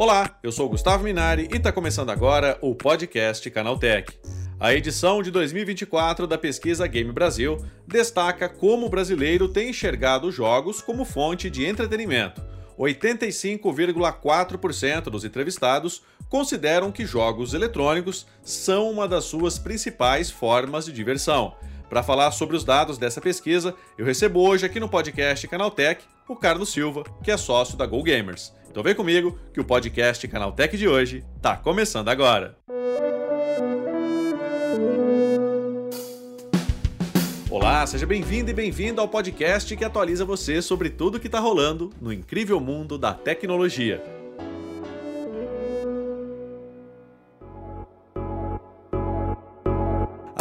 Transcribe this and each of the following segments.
Olá, eu sou Gustavo Minari e está começando agora o podcast Canaltech. A edição de 2024 da pesquisa Game Brasil destaca como o brasileiro tem enxergado jogos como fonte de entretenimento. 85,4% dos entrevistados consideram que jogos eletrônicos são uma das suas principais formas de diversão. Para falar sobre os dados dessa pesquisa, eu recebo hoje aqui no podcast Canaltech o Carlos Silva, que é sócio da Go Gamers. Então vem comigo que o podcast Canaltech de hoje está começando agora. Olá, seja bem-vindo e bem-vindo ao podcast que atualiza você sobre tudo que está rolando no incrível mundo da tecnologia.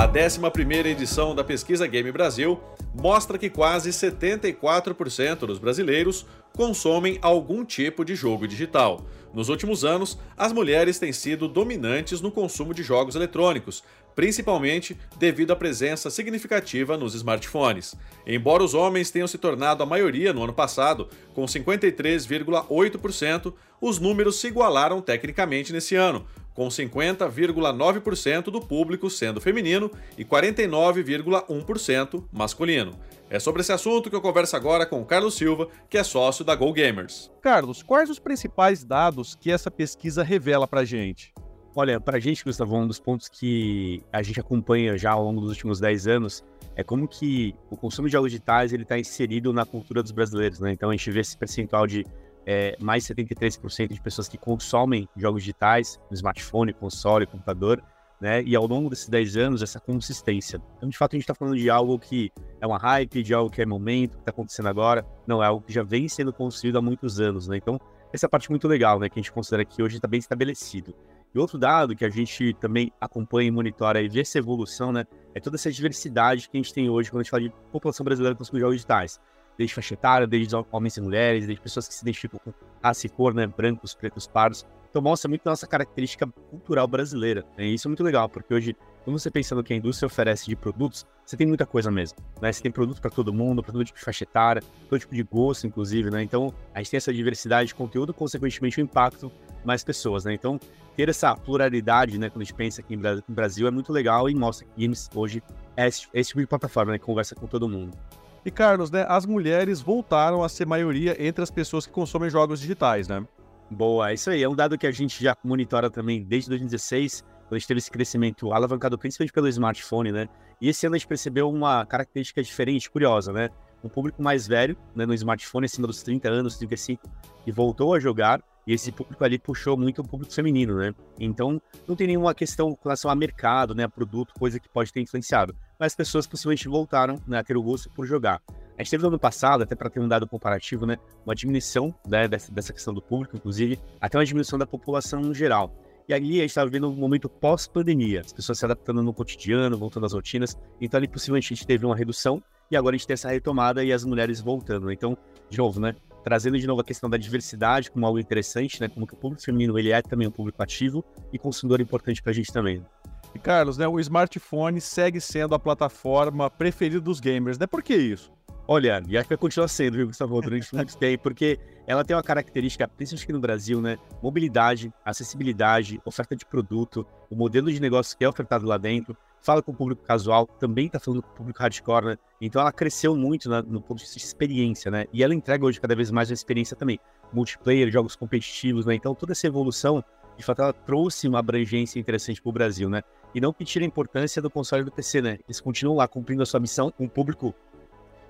11ª edição da Pesquisa Game Brasil mostra que quase 74% dos brasileiros consomem algum tipo de jogo digital. Nos últimos anos, as mulheres têm sido dominantes no consumo de jogos eletrônicos, principalmente devido à presença significativa nos smartphones. Embora os homens tenham se tornado a maioria no ano passado, com 53,8%, os números se igualaram tecnicamente nesse ano, com 50,9% do público sendo feminino e 49,1% masculino. É sobre esse assunto que eu converso agora com o Carlos Silva, que é sócio da Go Gamers. Carlos, quais os principais dados que essa pesquisa revela para gente? Olha, para a gente, Gustavo, um dos pontos que a gente acompanha já ao longo dos últimos 10 anos é como que o consumo de jogos digitais ele está inserido na cultura dos brasileiros, né? Então a gente vê esse percentual de é, mais 73% de pessoas que consomem jogos digitais no smartphone, console, computador, né? E ao longo desses 10 anos, essa consistência. Então, de fato, a gente está falando de algo que é uma hype, de algo que é momento, que está acontecendo agora. Não, é algo que já vem sendo construído há muitos anos, né? Então, essa é parte muito legal, né? Que a gente considera que hoje está bem estabelecido. E outro dado que a gente também acompanha e monitora e vê essa evolução, né? É toda essa diversidade que a gente tem hoje quando a gente fala de população brasileira consumir jogos digitais desde faixa etária, desde homens e mulheres, desde pessoas que se identificam com raça e cor, né, brancos, pretos, pardos. Então mostra muito nossa característica cultural brasileira. Né? E isso é muito legal, porque hoje, quando você pensa no que a indústria oferece de produtos, você tem muita coisa mesmo. Né? Você tem produto para todo mundo, para todo tipo de faixa etária, todo tipo de gosto, inclusive. Né? Então a gente tem essa diversidade de conteúdo, consequentemente o impacto mais pessoas. Né? Então ter essa pluralidade, né, quando a gente pensa aqui no Brasil, é muito legal e mostra que Games hoje é esse, é esse tipo de plataforma, né, que conversa com todo mundo. E Carlos, né, as mulheres voltaram a ser maioria entre as pessoas que consomem jogos digitais, né? Boa, é isso aí. É um dado que a gente já monitora também desde 2016, quando a gente teve esse crescimento alavancado principalmente pelo smartphone, né? E esse ano a gente percebeu uma característica diferente, curiosa, né? Um público mais velho, né, no smartphone, acima dos 30 anos, 35, que voltou a jogar, e esse público ali puxou muito o público feminino, né? Então, não tem nenhuma questão com relação a mercado, né, produto, coisa que pode ter influenciado. Mas as pessoas possivelmente voltaram né, a ter o gosto por jogar. A gente teve no ano passado, até para ter um dado comparativo, né, uma diminuição né, dessa, dessa questão do público, inclusive, até uma diminuição da população no geral. E ali a gente estava vivendo um momento pós-pandemia, as pessoas se adaptando no cotidiano, voltando às rotinas. Então ali possivelmente a gente teve uma redução e agora a gente tem essa retomada e as mulheres voltando. Então, de novo, né? trazendo de novo a questão da diversidade como algo interessante, né? Como que o público feminino ele é também um público ativo e consumidor importante para a gente também. E Carlos, né, o smartphone segue sendo a plataforma preferida dos gamers, né? Por que isso? Olha, e acho que vai continuar sendo, viu, Gustavo, durante muito tempo, porque ela tem uma característica, principalmente aqui no Brasil, né? Mobilidade, acessibilidade, oferta de produto, o modelo de negócio que é ofertado lá dentro, fala com o público casual, também está falando com o público hardcore, né? Então ela cresceu muito né, no ponto de vista de experiência, né? E ela entrega hoje cada vez mais uma experiência também. Multiplayer, jogos competitivos, né? Então toda essa evolução, de fato, ela trouxe uma abrangência interessante para o Brasil, né? E não que tire a importância do console do PC, né? Eles continuam lá cumprindo a sua missão com um público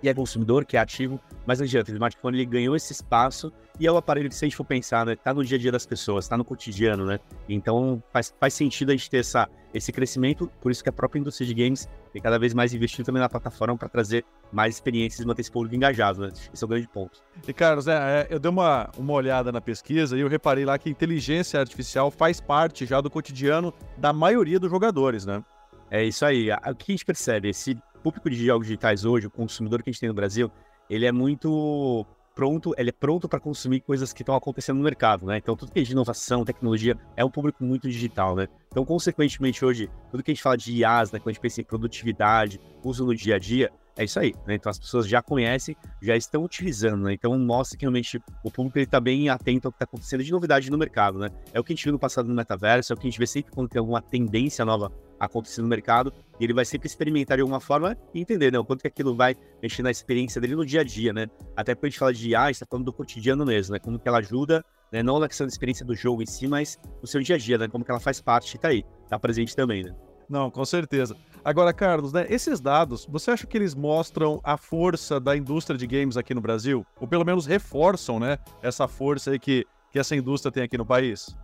e é consumidor, que é ativo, mas não adianta, o smartphone ele ganhou esse espaço e é o aparelho que, se a gente for pensar, né, tá no dia a dia das pessoas, tá no cotidiano, né? Então faz, faz sentido a gente ter essa, esse crescimento, por isso que a própria indústria de games tem cada vez mais investido também na plataforma para trazer mais experiências e manter esse público engajado, né? Esse é o grande ponto. E Carlos, é, é, eu dei uma, uma olhada na pesquisa e eu reparei lá que a inteligência artificial faz parte já do cotidiano da maioria dos jogadores, né? É isso aí. O que a gente percebe? Esse público de jogos digitais hoje, o consumidor que a gente tem no Brasil, ele é muito pronto, ele é pronto para consumir coisas que estão acontecendo no mercado, né? Então, tudo que é de inovação, tecnologia, é um público muito digital, né? Então, consequentemente, hoje, tudo que a gente fala de IAs, né? Quando a gente pensa em produtividade, uso no dia a dia, é isso aí, né? Então as pessoas já conhecem, já estão utilizando, né? Então mostra que realmente o público está bem atento ao que está acontecendo de novidade no mercado, né? É o que a gente viu no passado no metaverso, é o que a gente vê sempre quando tem alguma tendência nova acontecendo no mercado, e ele vai sempre experimentar de alguma forma e entender, né? O quanto que aquilo vai mexer na experiência dele no dia a dia, né? Até quando a gente fala de IA, a gente está falando do cotidiano mesmo, né? Como que ela ajuda, né? Não na questão da experiência do jogo em si, mas no seu dia a dia, né? Como que ela faz parte tá aí, tá presente também, né? Não, com certeza. Agora, Carlos, né, esses dados, você acha que eles mostram a força da indústria de games aqui no Brasil? Ou pelo menos reforçam, né, essa força aí que, que essa indústria tem aqui no país?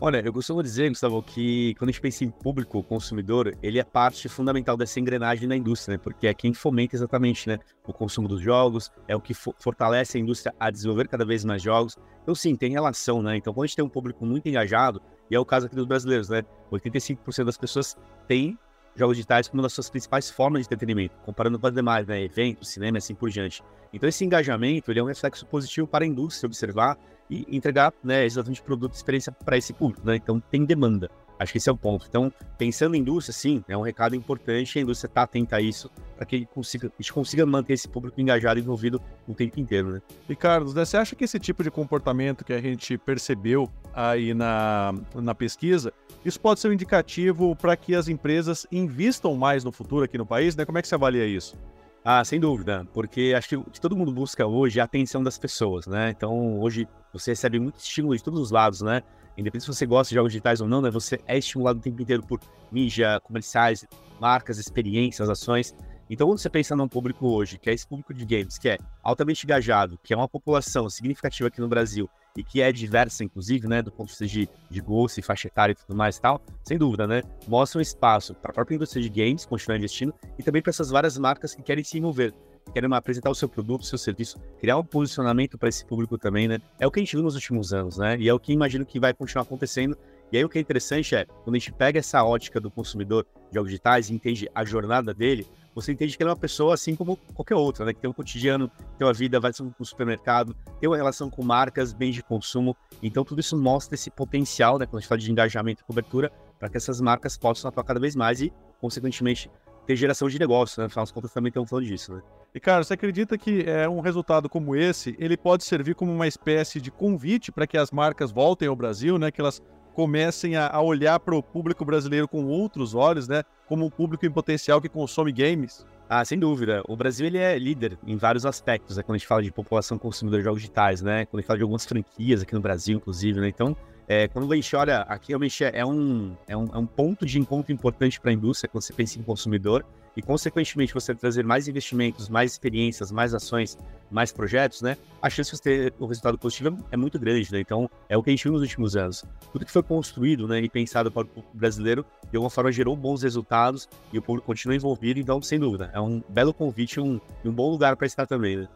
Olha, eu costumo dizer, Gustavo, que quando a gente pensa em público consumidor, ele é parte fundamental dessa engrenagem da indústria, né? Porque é quem fomenta exatamente né, o consumo dos jogos, é o que fortalece a indústria a desenvolver cada vez mais jogos. Então, sim, tem relação, né? Então, quando a gente tem um público muito engajado, e é o caso aqui dos brasileiros, né? 85% das pessoas têm jogos digitais como uma das suas principais formas de entretenimento, comparando com as demais, né? Eventos, cinema e assim por diante. Então, esse engajamento ele é um reflexo positivo para a indústria observar e entregar né, exatamente produto e experiência para esse público. Né? Então, tem demanda. Acho que esse é o ponto. Então, pensando em indústria, sim, é um recado importante, a indústria está atenta a isso, para que consiga, a gente consiga manter esse público engajado e envolvido o tempo inteiro, né? E Carlos, né, você acha que esse tipo de comportamento que a gente percebeu aí na, na pesquisa, isso pode ser um indicativo para que as empresas invistam mais no futuro aqui no país, né? Como é que você avalia isso? Ah, sem dúvida, porque acho que o que todo mundo busca hoje é a atenção das pessoas, né? Então, hoje você recebe muito estímulo de todos os lados, né? Independente se você gosta de jogos digitais ou não, né? Você é estimulado o tempo inteiro por mídia, comerciais, marcas, experiências, ações. Então, quando você pensa num público hoje, que é esse público de games, que é altamente engajado, que é uma população significativa aqui no Brasil e que é diversa, inclusive, né, do ponto de vista de, de gosto e faixa etária e tudo mais e tal, sem dúvida, né, mostra um espaço para a própria indústria de games continuar investindo e também para essas várias marcas que querem se envolver, que querem apresentar o seu produto, o seu serviço, criar um posicionamento para esse público também, né, é o que a gente viu nos últimos anos, né, e é o que imagino que vai continuar acontecendo. E aí o que é interessante é, quando a gente pega essa ótica do consumidor de jogos digitais e entende a jornada dele, você entende que ele é uma pessoa assim como qualquer outra, né? Que tem um cotidiano, tem uma vida, vai no supermercado, tem uma relação com marcas, bens de consumo. Então, tudo isso mostra esse potencial, né? Quando a gente fala de engajamento e cobertura, para que essas marcas possam atuar cada vez mais e, consequentemente, ter geração de negócio, né? Afinal das contas, também estamos falando disso, né? E, cara, você acredita que é, um resultado como esse, ele pode servir como uma espécie de convite para que as marcas voltem ao Brasil, né? Que elas comecem a, a olhar para o público brasileiro com outros olhos, né? Como um público em potencial que consome games? Ah, sem dúvida. O Brasil ele é líder em vários aspectos, né? Quando a gente fala de população consumidora de jogos digitais, né? Quando a gente fala de algumas franquias aqui no Brasil, inclusive, né? Então, é, quando a gente olha, aqui realmente é um, é um, é um ponto de encontro importante para a indústria quando você pensa em consumidor e, consequentemente, você trazer mais investimentos, mais experiências, mais ações, mais projetos, né? A chance de você ter um resultado positivo é muito grande, né? Então, é o que a gente viu nos últimos anos. Tudo que foi construído né, e pensado para o público brasileiro, de alguma forma, gerou bons resultados e o público continua envolvido, então, sem dúvida, é um belo convite um, um bom lugar para estar também, né?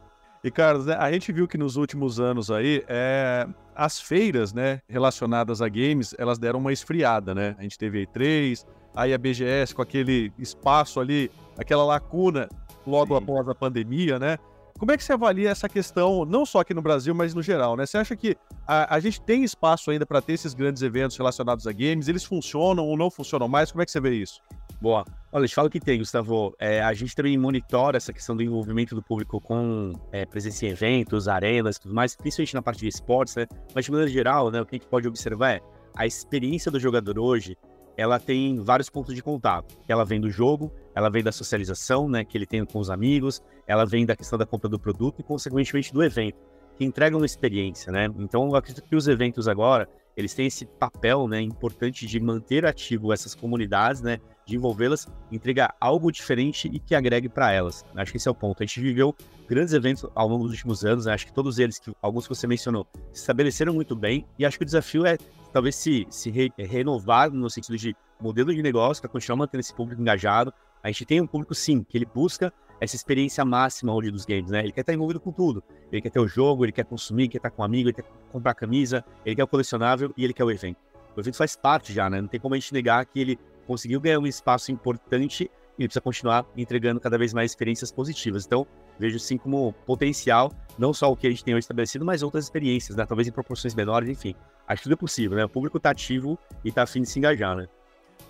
E, Carlos, né, a gente viu que nos últimos anos aí, é, as feiras, né, relacionadas a games, elas deram uma esfriada, né? A gente teve a E3, aí a BGS com aquele espaço ali, aquela lacuna logo Sim. após a pandemia, né? Como é que você avalia essa questão, não só aqui no Brasil, mas no geral, né? Você acha que a, a gente tem espaço ainda para ter esses grandes eventos relacionados a games? Eles funcionam ou não funcionam mais? Como é que você vê isso? Boa. Olha, te falo que tem, Gustavo. É, a gente também monitora essa questão do envolvimento do público com é, presença em eventos, arenas tudo mais, principalmente na parte de esportes, né? Mas de maneira geral, né, o que a gente pode observar é a experiência do jogador hoje, ela tem vários pontos de contato. Ela vem do jogo, ela vem da socialização, né, que ele tem com os amigos, ela vem da questão da compra do produto e, consequentemente, do evento, que entrega uma experiência, né? Então, eu acredito que os eventos agora, eles têm esse papel, né, importante de manter ativo essas comunidades, né, de envolvê-las, entregar algo diferente e que agregue para elas. Acho que esse é o ponto. A gente viveu grandes eventos ao longo dos últimos anos, né? acho que todos eles, que, alguns que você mencionou, se estabeleceram muito bem, e acho que o desafio é talvez se, se re, renovar no sentido de modelo de negócio para continuar mantendo esse público engajado. A gente tem um público, sim, que ele busca essa experiência máxima hoje dos games, né? Ele quer estar envolvido com tudo. Ele quer ter o jogo, ele quer consumir, quer estar com um amigo, ele quer comprar camisa, ele quer o colecionável e ele quer o evento. O evento faz parte já, né? Não tem como a gente negar que ele conseguiu ganhar um espaço importante e precisa continuar entregando cada vez mais experiências positivas. Então, vejo sim como potencial, não só o que a gente tem hoje estabelecido, mas outras experiências, né? talvez em proporções menores, enfim. Acho que tudo é possível, né? O público está ativo e está afim de se engajar, né?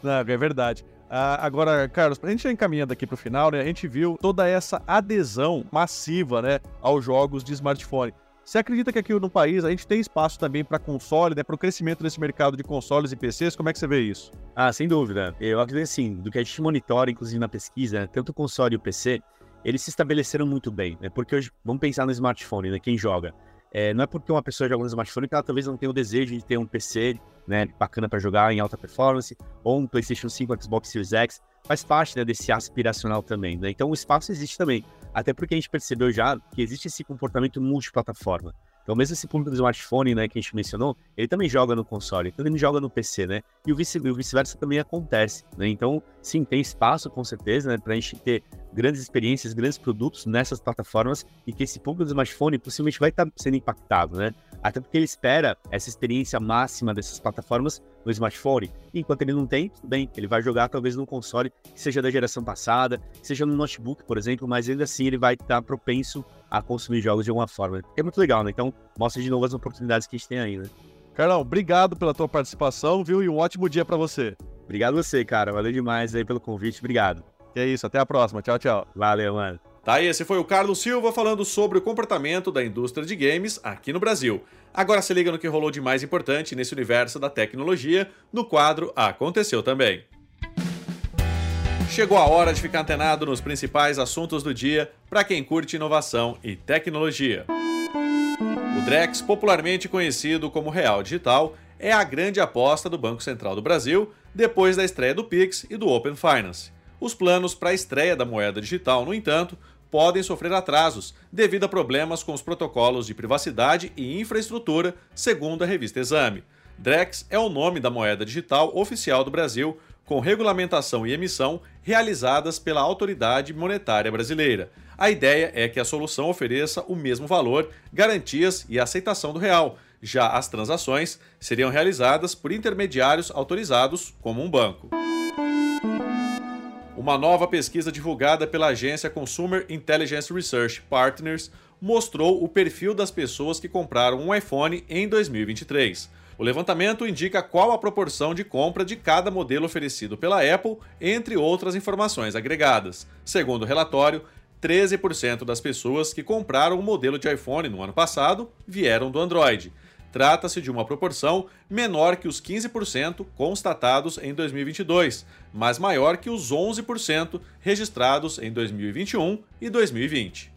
Não, é verdade. Ah, agora, Carlos, a gente já encaminhando aqui para o final, né? A gente viu toda essa adesão massiva, né, aos jogos de smartphone. Você acredita que aqui no país a gente tem espaço também para console, né, para o crescimento desse mercado de consoles e PCs? Como é que você vê isso? Ah, sem dúvida. Eu acredito assim, do que a gente monitora, inclusive na pesquisa, tanto o console e o PC, eles se estabeleceram muito bem, né? Porque hoje, vamos pensar no smartphone, né? Quem joga. É, não é porque uma pessoa joga no smartphone que ela talvez não tenha o desejo de ter um PC né, bacana para jogar em alta performance, ou um PlayStation 5, Xbox Series X, faz parte né, desse aspiracional também. Né? Então o espaço existe também. Até porque a gente percebeu já que existe esse comportamento multiplataforma. Então, mesmo esse público do smartphone, né, que a gente mencionou, ele também joga no console, então ele joga no PC, né? E o vice-versa também acontece, né? Então, sim, tem espaço, com certeza, né, para a gente ter grandes experiências, grandes produtos nessas plataformas e que esse público do smartphone possivelmente vai estar sendo impactado, né? Até porque ele espera essa experiência máxima dessas plataformas no smartphone. E enquanto ele não tem, tudo bem, ele vai jogar talvez num console que seja da geração passada, seja no notebook, por exemplo, mas ainda assim ele vai estar propenso a consumir jogos de alguma forma. É muito legal, né? Então, mostra de novo as oportunidades que a gente tem aí, né? Carlão, obrigado pela tua participação, viu? E um ótimo dia para você. Obrigado você, cara. Valeu demais aí pelo convite. Obrigado. Que é isso, até a próxima. Tchau, tchau. Valeu, mano. Tá, esse foi o Carlos Silva falando sobre o comportamento da indústria de games aqui no Brasil. Agora se liga no que rolou de mais importante nesse universo da tecnologia no quadro Aconteceu Também. Chegou a hora de ficar antenado nos principais assuntos do dia para quem curte inovação e tecnologia. O Drex, popularmente conhecido como Real Digital, é a grande aposta do Banco Central do Brasil depois da estreia do Pix e do Open Finance. Os planos para a estreia da moeda digital, no entanto, podem sofrer atrasos devido a problemas com os protocolos de privacidade e infraestrutura, segundo a revista Exame. Drex é o nome da moeda digital oficial do Brasil, com regulamentação e emissão realizadas pela Autoridade Monetária Brasileira. A ideia é que a solução ofereça o mesmo valor, garantias e aceitação do real. Já as transações seriam realizadas por intermediários autorizados, como um banco. Uma nova pesquisa divulgada pela agência Consumer Intelligence Research Partners mostrou o perfil das pessoas que compraram um iPhone em 2023. O levantamento indica qual a proporção de compra de cada modelo oferecido pela Apple, entre outras informações agregadas. Segundo o relatório, 13% das pessoas que compraram um modelo de iPhone no ano passado vieram do Android. Trata-se de uma proporção menor que os 15% constatados em 2022, mas maior que os 11% registrados em 2021 e 2020.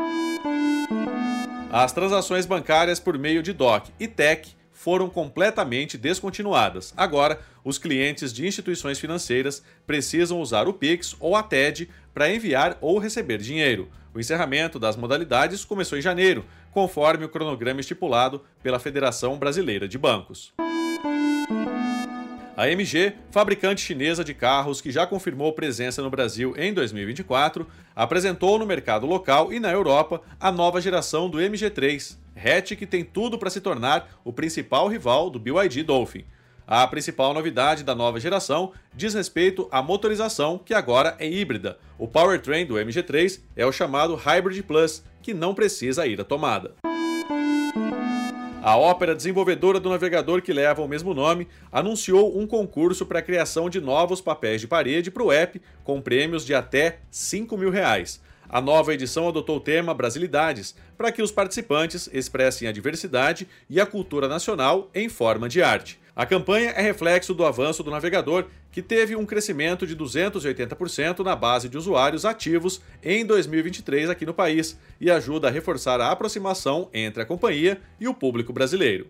As transações bancárias por meio de DOC e TEC foram completamente descontinuadas. Agora, os clientes de instituições financeiras precisam usar o Pix ou a TED para enviar ou receber dinheiro. O encerramento das modalidades começou em janeiro, conforme o cronograma estipulado pela Federação Brasileira de Bancos. A MG, fabricante chinesa de carros que já confirmou presença no Brasil em 2024, apresentou no mercado local e na Europa a nova geração do MG3, hatch que tem tudo para se tornar o principal rival do BYD Dolphin. A principal novidade da nova geração diz respeito à motorização, que agora é híbrida. O powertrain do MG3 é o chamado Hybrid Plus, que não precisa ir à tomada. A Opera, desenvolvedora do navegador que leva o mesmo nome, anunciou um concurso para a criação de novos papéis de parede para o app, com prêmios de até 5 mil reais. A nova edição adotou o tema Brasilidades, para que os participantes expressem a diversidade e a cultura nacional em forma de arte. A campanha é reflexo do avanço do navegador, que teve um crescimento de 280% na base de usuários ativos em 2023 aqui no país e ajuda a reforçar a aproximação entre a companhia e o público brasileiro.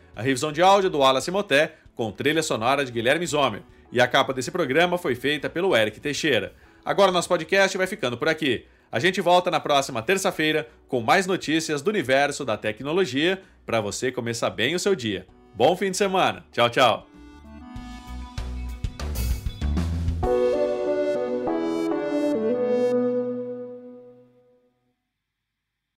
A revisão de áudio do Wallace Moté, com trilha sonora de Guilherme Zomer. E a capa desse programa foi feita pelo Eric Teixeira. Agora nosso podcast vai ficando por aqui. A gente volta na próxima terça-feira com mais notícias do universo da tecnologia para você começar bem o seu dia. Bom fim de semana. Tchau, tchau.